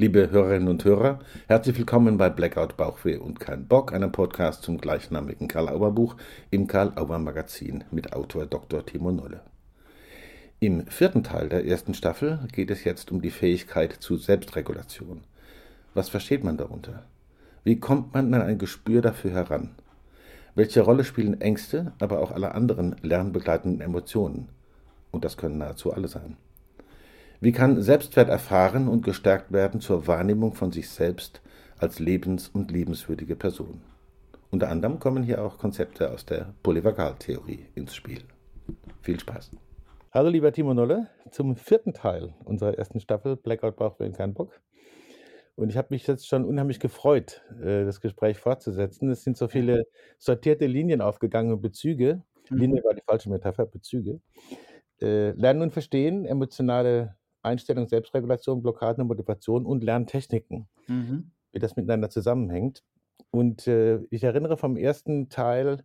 Liebe Hörerinnen und Hörer, herzlich willkommen bei Blackout Bauchweh und kein Bock, einem Podcast zum gleichnamigen Karl-Auer-Buch im Karl-Auer-Magazin mit Autor Dr. Timo Nolle. Im vierten Teil der ersten Staffel geht es jetzt um die Fähigkeit zu Selbstregulation. Was versteht man darunter? Wie kommt man an ein Gespür dafür heran? Welche Rolle spielen Ängste, aber auch alle anderen lernbegleitenden Emotionen? Und das können nahezu alle sein. Wie kann Selbstwert erfahren und gestärkt werden zur Wahrnehmung von sich selbst als lebens- und liebenswürdige Person? Unter anderem kommen hier auch Konzepte aus der Polyvagaltheorie ins Spiel. Viel Spaß. Hallo lieber Timo Nolle, zum vierten Teil unserer ersten Staffel Blackout braucht wir keinen Bock. Und ich habe mich jetzt schon unheimlich gefreut, äh, das Gespräch fortzusetzen. Es sind so viele sortierte Linien aufgegangen und Bezüge. Mhm. Linie war die falsche Metapher, Bezüge. Äh, Lernen und Verstehen, emotionale Einstellung, Selbstregulation, Blockaden und Motivation und Lerntechniken, mhm. wie das miteinander zusammenhängt. Und äh, ich erinnere vom ersten Teil,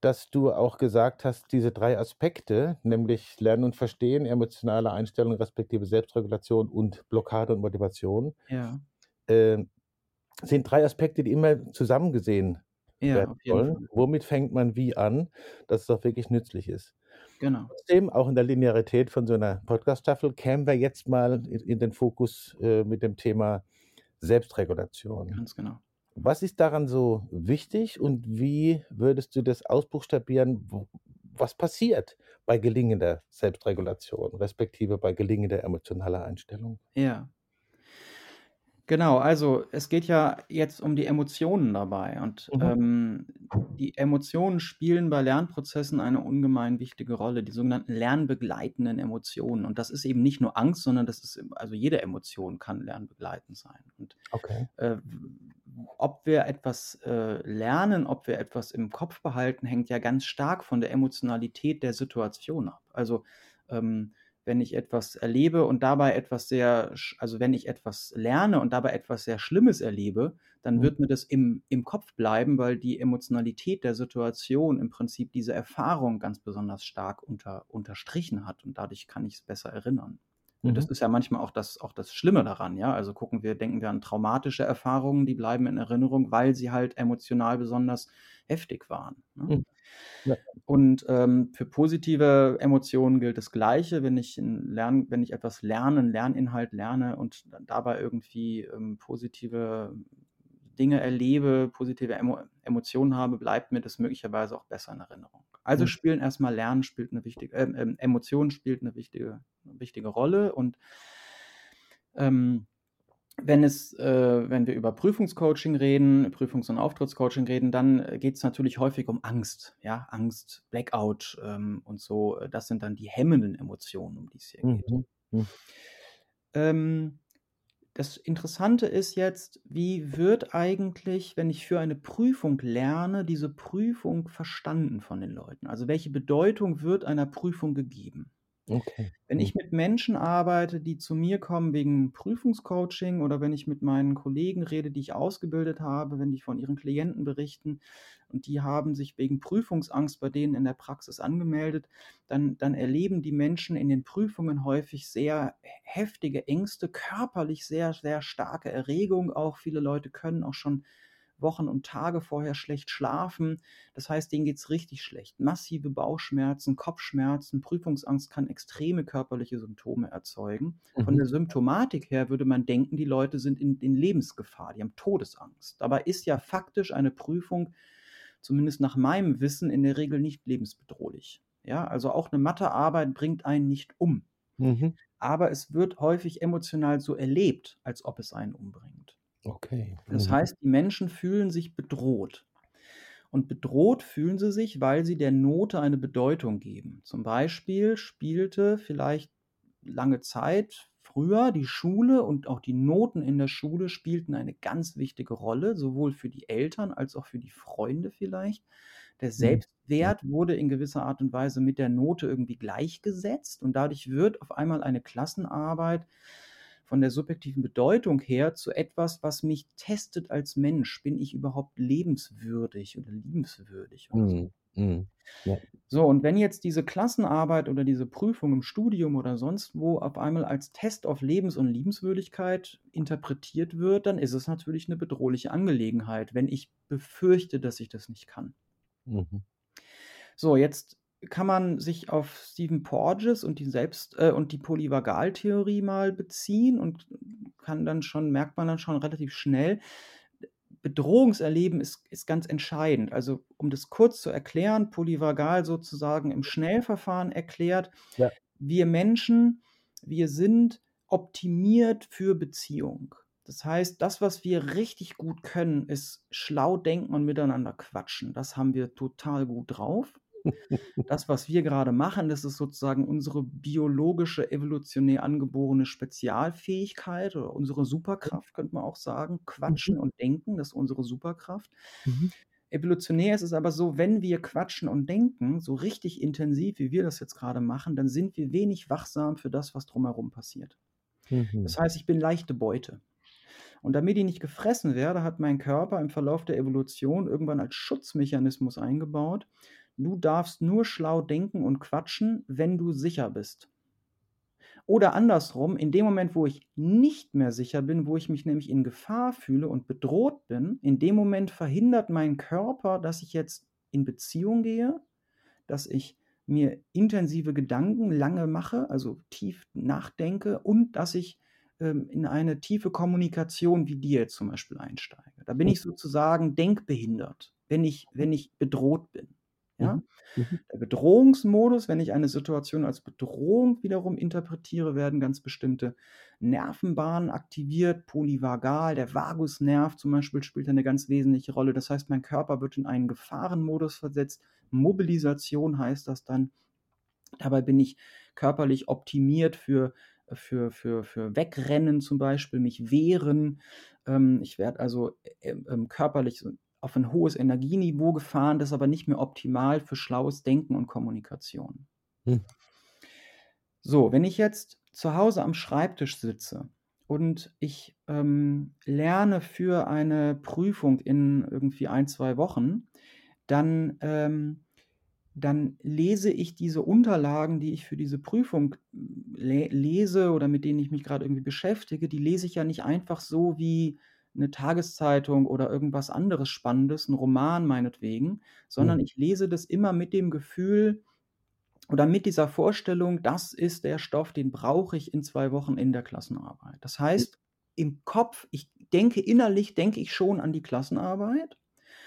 dass du auch gesagt hast, diese drei Aspekte, nämlich Lernen und Verstehen, emotionale Einstellung, respektive Selbstregulation und Blockade und Motivation, ja. äh, sind drei Aspekte, die immer zusammen gesehen ja, werden sollen. Womit fängt man wie an, dass es auch wirklich nützlich ist? Genau. Trotzdem, auch in der Linearität von so einer Podcast-Staffel, kämen wir jetzt mal in den Fokus äh, mit dem Thema Selbstregulation. Ganz genau. Was ist daran so wichtig und wie würdest du das ausbuchstabieren? Was passiert bei gelingender Selbstregulation, respektive bei gelingender emotionaler Einstellung? Ja, Genau, also es geht ja jetzt um die Emotionen dabei und Mhm. ähm, die Emotionen spielen bei Lernprozessen eine ungemein wichtige Rolle, die sogenannten lernbegleitenden Emotionen. Und das ist eben nicht nur Angst, sondern das ist, also jede Emotion kann lernbegleitend sein. Und Okay. äh, ob wir etwas äh, lernen, ob wir etwas im Kopf behalten, hängt ja ganz stark von der Emotionalität der Situation ab. Also ähm, wenn ich etwas erlebe und dabei etwas sehr, also wenn ich etwas lerne und dabei etwas sehr Schlimmes erlebe, dann mhm. wird mir das im, im Kopf bleiben, weil die Emotionalität der Situation im Prinzip diese Erfahrung ganz besonders stark unter, unterstrichen hat und dadurch kann ich es besser erinnern. Mhm. Das ist ja manchmal auch das, auch das Schlimme daran, ja. Also gucken wir, denken wir an traumatische Erfahrungen, die bleiben in Erinnerung, weil sie halt emotional besonders heftig waren. Ne? Mhm. Ja. Und ähm, für positive Emotionen gilt das Gleiche. Wenn ich, Lern, wenn ich etwas lerne, einen Lerninhalt lerne und dabei irgendwie ähm, positive Dinge erlebe, positive Emo Emotionen habe, bleibt mir das möglicherweise auch besser in Erinnerung. Also mhm. spielen erstmal Lernen spielt eine wichtige, äh, äh, Emotionen spielt eine wichtige, eine wichtige Rolle und ähm, wenn es, äh, wenn wir über Prüfungscoaching reden, Prüfungs- und Auftrittscoaching reden, dann äh, geht es natürlich häufig um Angst, ja, Angst, Blackout ähm, und so. Das sind dann die hemmenden Emotionen, um die es hier geht. Mhm. Mhm. Ähm, das Interessante ist jetzt, wie wird eigentlich, wenn ich für eine Prüfung lerne, diese Prüfung verstanden von den Leuten? Also welche Bedeutung wird einer Prüfung gegeben? Okay. Wenn ich mit Menschen arbeite, die zu mir kommen wegen Prüfungscoaching oder wenn ich mit meinen Kollegen rede, die ich ausgebildet habe, wenn die von ihren Klienten berichten und die haben sich wegen Prüfungsangst bei denen in der Praxis angemeldet, dann, dann erleben die Menschen in den Prüfungen häufig sehr heftige Ängste, körperlich sehr, sehr starke Erregung auch. Viele Leute können auch schon Wochen und Tage vorher schlecht schlafen. Das heißt, denen geht es richtig schlecht. Massive Bauchschmerzen, Kopfschmerzen, Prüfungsangst kann extreme körperliche Symptome erzeugen. Mhm. Von der Symptomatik her würde man denken, die Leute sind in, in Lebensgefahr, die haben Todesangst. Dabei ist ja faktisch eine Prüfung, zumindest nach meinem Wissen, in der Regel nicht lebensbedrohlich. Ja, also auch eine Mathearbeit bringt einen nicht um. Mhm. Aber es wird häufig emotional so erlebt, als ob es einen umbringt. Okay. Das Mhm. heißt, die Menschen fühlen sich bedroht. Und bedroht fühlen sie sich, weil sie der Note eine Bedeutung geben. Zum Beispiel spielte vielleicht lange Zeit früher die Schule und auch die Noten in der Schule spielten eine ganz wichtige Rolle, sowohl für die Eltern als auch für die Freunde vielleicht. Der Mhm. Selbstwert wurde in gewisser Art und Weise mit der Note irgendwie gleichgesetzt und dadurch wird auf einmal eine Klassenarbeit von der subjektiven Bedeutung her zu etwas, was mich testet als Mensch. Bin ich überhaupt lebenswürdig oder liebenswürdig? Oder so. Mhm. Mhm. Ja. So, und wenn jetzt diese Klassenarbeit oder diese Prüfung im Studium oder sonst wo auf einmal als Test auf Lebens- und Liebenswürdigkeit interpretiert wird, dann ist es natürlich eine bedrohliche Angelegenheit, wenn ich befürchte, dass ich das nicht kann. Mhm. So, jetzt kann man sich auf Stephen Porges und die Selbst äh, und die Polyvagaltheorie mal beziehen und kann dann schon, merkt man dann schon relativ schnell, Bedrohungserleben ist, ist ganz entscheidend. Also, um das kurz zu erklären, polyvagal sozusagen im Schnellverfahren erklärt, ja. wir Menschen, wir sind optimiert für Beziehung. Das heißt, das, was wir richtig gut können, ist schlau denken und miteinander quatschen. Das haben wir total gut drauf. Das, was wir gerade machen, das ist sozusagen unsere biologische, evolutionär angeborene Spezialfähigkeit oder unsere Superkraft, könnte man auch sagen. Quatschen mhm. und denken, das ist unsere Superkraft. Mhm. Evolutionär ist es aber so, wenn wir quatschen und denken, so richtig intensiv, wie wir das jetzt gerade machen, dann sind wir wenig wachsam für das, was drumherum passiert. Mhm. Das heißt, ich bin leichte Beute. Und damit ich nicht gefressen werde, hat mein Körper im Verlauf der Evolution irgendwann als Schutzmechanismus eingebaut, Du darfst nur schlau denken und quatschen, wenn du sicher bist. Oder andersrum, in dem Moment, wo ich nicht mehr sicher bin, wo ich mich nämlich in Gefahr fühle und bedroht bin, in dem Moment verhindert mein Körper, dass ich jetzt in Beziehung gehe, dass ich mir intensive Gedanken lange mache, also tief nachdenke und dass ich ähm, in eine tiefe Kommunikation wie dir zum Beispiel einsteige. Da bin ich sozusagen denkbehindert, wenn ich, wenn ich bedroht bin. Ja? Mhm. mhm. Der Bedrohungsmodus, wenn ich eine Situation als Bedrohung wiederum interpretiere, werden ganz bestimmte Nervenbahnen aktiviert, polyvagal, der Vagusnerv zum Beispiel spielt eine ganz wesentliche Rolle. Das heißt, mein Körper wird in einen Gefahrenmodus versetzt. Mobilisation heißt das dann. Dabei bin ich körperlich optimiert für für, für, für Wegrennen zum Beispiel, mich wehren. Ähm, ich werde also äh, äh, körperlich auf ein hohes Energieniveau gefahren, das ist aber nicht mehr optimal für schlaues Denken und Kommunikation. Hm. So, wenn ich jetzt zu Hause am Schreibtisch sitze und ich ähm, lerne für eine Prüfung in irgendwie ein, zwei Wochen, dann, ähm, dann lese ich diese Unterlagen, die ich für diese Prüfung le lese oder mit denen ich mich gerade irgendwie beschäftige, die lese ich ja nicht einfach so wie eine Tageszeitung oder irgendwas anderes Spannendes, ein Roman meinetwegen, sondern Mhm. ich lese das immer mit dem Gefühl oder mit dieser Vorstellung, das ist der Stoff, den brauche ich in zwei Wochen in der Klassenarbeit. Das heißt, im Kopf, ich denke innerlich, denke ich schon an die Klassenarbeit.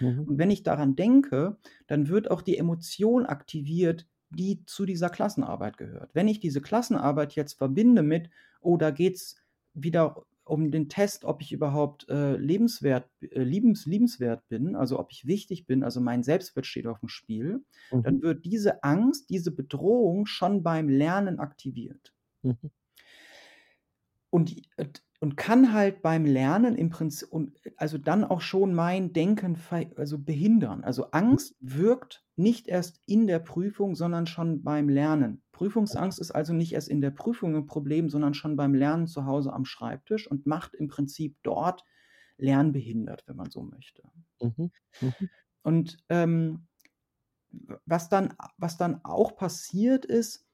Mhm. Und wenn ich daran denke, dann wird auch die Emotion aktiviert, die zu dieser Klassenarbeit gehört. Wenn ich diese Klassenarbeit jetzt verbinde mit, oh, da geht es wieder um den Test, ob ich überhaupt äh, lebenswert, äh, liebens, liebenswert bin, also ob ich wichtig bin, also mein Selbstwert steht auf dem Spiel, mhm. dann wird diese Angst, diese Bedrohung schon beim Lernen aktiviert. Mhm. Und, und kann halt beim Lernen im Prinzip, und also dann auch schon mein Denken also behindern. Also Angst wirkt nicht erst in der Prüfung, sondern schon beim Lernen. Prüfungsangst ist also nicht erst in der Prüfung ein Problem, sondern schon beim Lernen zu Hause am Schreibtisch und macht im Prinzip dort lernbehindert, wenn man so möchte. Mhm. Mhm. Und ähm, was, dann, was dann auch passiert ist,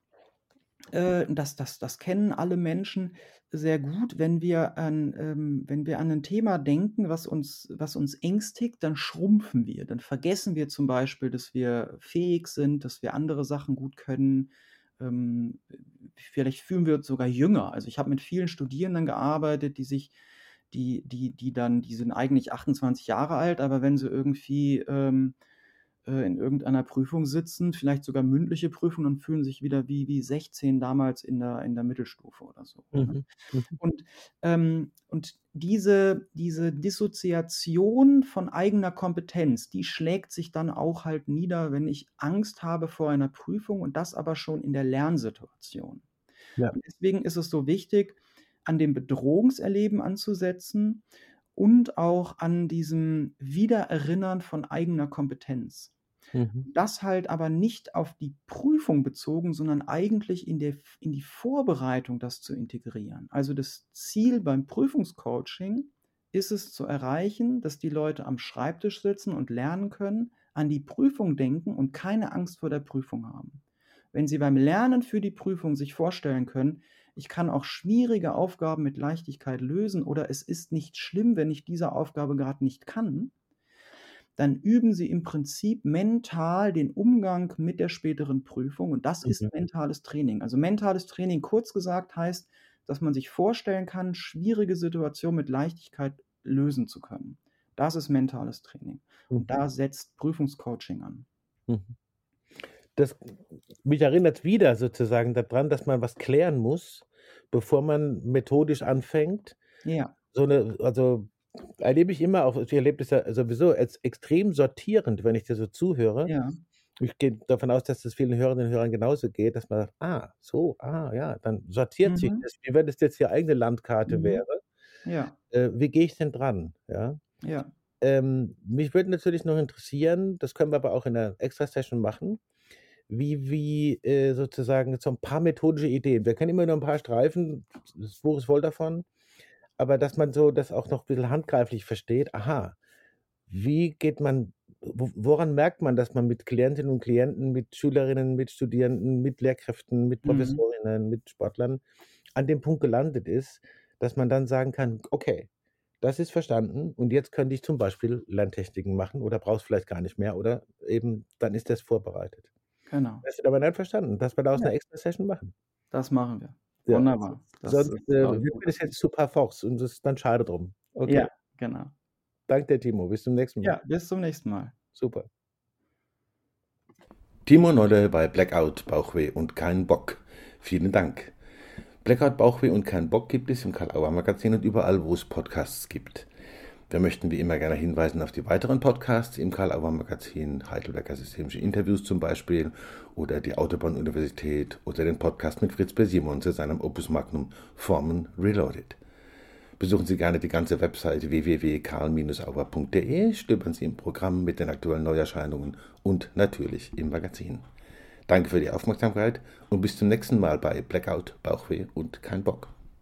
äh, das, das, das kennen alle Menschen sehr gut, wenn wir an, ähm, wenn wir an ein Thema denken, was uns, was uns ängstigt, dann schrumpfen wir. Dann vergessen wir zum Beispiel, dass wir fähig sind, dass wir andere Sachen gut können. Ähm, vielleicht fühlen wir uns sogar jünger. Also ich habe mit vielen Studierenden gearbeitet, die sich, die, die, die dann, die sind eigentlich 28 Jahre alt, aber wenn sie irgendwie ähm, äh, in irgendeiner Prüfung sitzen, vielleicht sogar mündliche Prüfung und fühlen sich wieder wie, wie 16 damals in der, in der Mittelstufe oder so. Ne? Mhm. Mhm. Und, ähm, und diese, diese Dissoziation von eigener Kompetenz, die schlägt sich dann auch halt nieder, wenn ich Angst habe vor einer Prüfung und das aber schon in der Lernsituation. Ja. Deswegen ist es so wichtig, an dem Bedrohungserleben anzusetzen und auch an diesem Wiedererinnern von eigener Kompetenz. Mhm. Das halt aber nicht auf die Prüfung bezogen, sondern eigentlich in, der, in die Vorbereitung das zu integrieren. Also das Ziel beim Prüfungscoaching ist es zu erreichen, dass die Leute am Schreibtisch sitzen und lernen können, an die Prüfung denken und keine Angst vor der Prüfung haben. Wenn Sie beim Lernen für die Prüfung sich vorstellen können, ich kann auch schwierige Aufgaben mit Leichtigkeit lösen oder es ist nicht schlimm, wenn ich diese Aufgabe gerade nicht kann, dann üben Sie im Prinzip mental den Umgang mit der späteren Prüfung und das mhm. ist mentales Training. Also mentales Training, kurz gesagt, heißt, dass man sich vorstellen kann, schwierige Situationen mit Leichtigkeit lösen zu können. Das ist mentales Training. Und da mhm. setzt Prüfungscoaching an. Mhm. Das mich erinnert wieder sozusagen daran, dass man was klären muss, bevor man methodisch anfängt. Ja. So eine, also erlebe ich immer auch, ich erlebe das ja sowieso als extrem sortierend, wenn ich dir so zuhöre. Ja. Ich gehe davon aus, dass das vielen Hörerinnen und Hörern genauso geht, dass man sagt, ah, so, ah, ja, dann sortiert sich Mhm. das, wie wenn das jetzt die eigene Landkarte Mhm. wäre. Ja. Äh, wie gehe ich denn dran? Ja. Ja. Ähm, mich würde natürlich noch interessieren, das können wir aber auch in einer Extra-Session machen, wie, wie äh, sozusagen so ein paar methodische Ideen. Wir kennen immer nur ein paar Streifen, das Buch ist voll davon, aber dass man so das auch noch ein bisschen handgreiflich versteht. Aha, wie geht man, woran merkt man, dass man mit Klientinnen und Klienten, mit Schülerinnen, mit Studierenden, mit Lehrkräften, mit mhm. Professorinnen, mhm. mit Sportlern an dem Punkt gelandet ist, dass man dann sagen kann, okay, das ist verstanden und jetzt könnte ich zum Beispiel Lerntechniken machen oder brauchst vielleicht gar nicht mehr oder eben dann ist das vorbereitet. Genau. Das ist aber nicht verstanden, dass wir daraus ja. eine extra Session machen. Das machen wir. Ja. Wunderbar. Das Sonst äh, wird das jetzt zu paar Fox und das ist dann schade drum. Okay. Ja, genau. Danke dir, Timo. Bis zum nächsten Mal. Ja, bis zum nächsten Mal. Super. Timo Nolle bei Blackout, Bauchweh und kein Bock. Vielen Dank. Blackout, Bauchweh und kein Bock gibt es im Karl Auer Magazin und überall, wo es Podcasts gibt. Wir möchten wie immer gerne hinweisen auf die weiteren Podcasts im Karl-Auer Magazin, Heidelberger Systemische Interviews zum Beispiel oder die Autobahn-Universität oder den Podcast mit Fritz B. Simon zu seinem Opus Magnum Formen Reloaded. Besuchen Sie gerne die ganze Webseite www.karl-auer.de, stöbern Sie im Programm mit den aktuellen Neuerscheinungen und natürlich im Magazin. Danke für die Aufmerksamkeit und bis zum nächsten Mal bei Blackout, Bauchweh und kein Bock.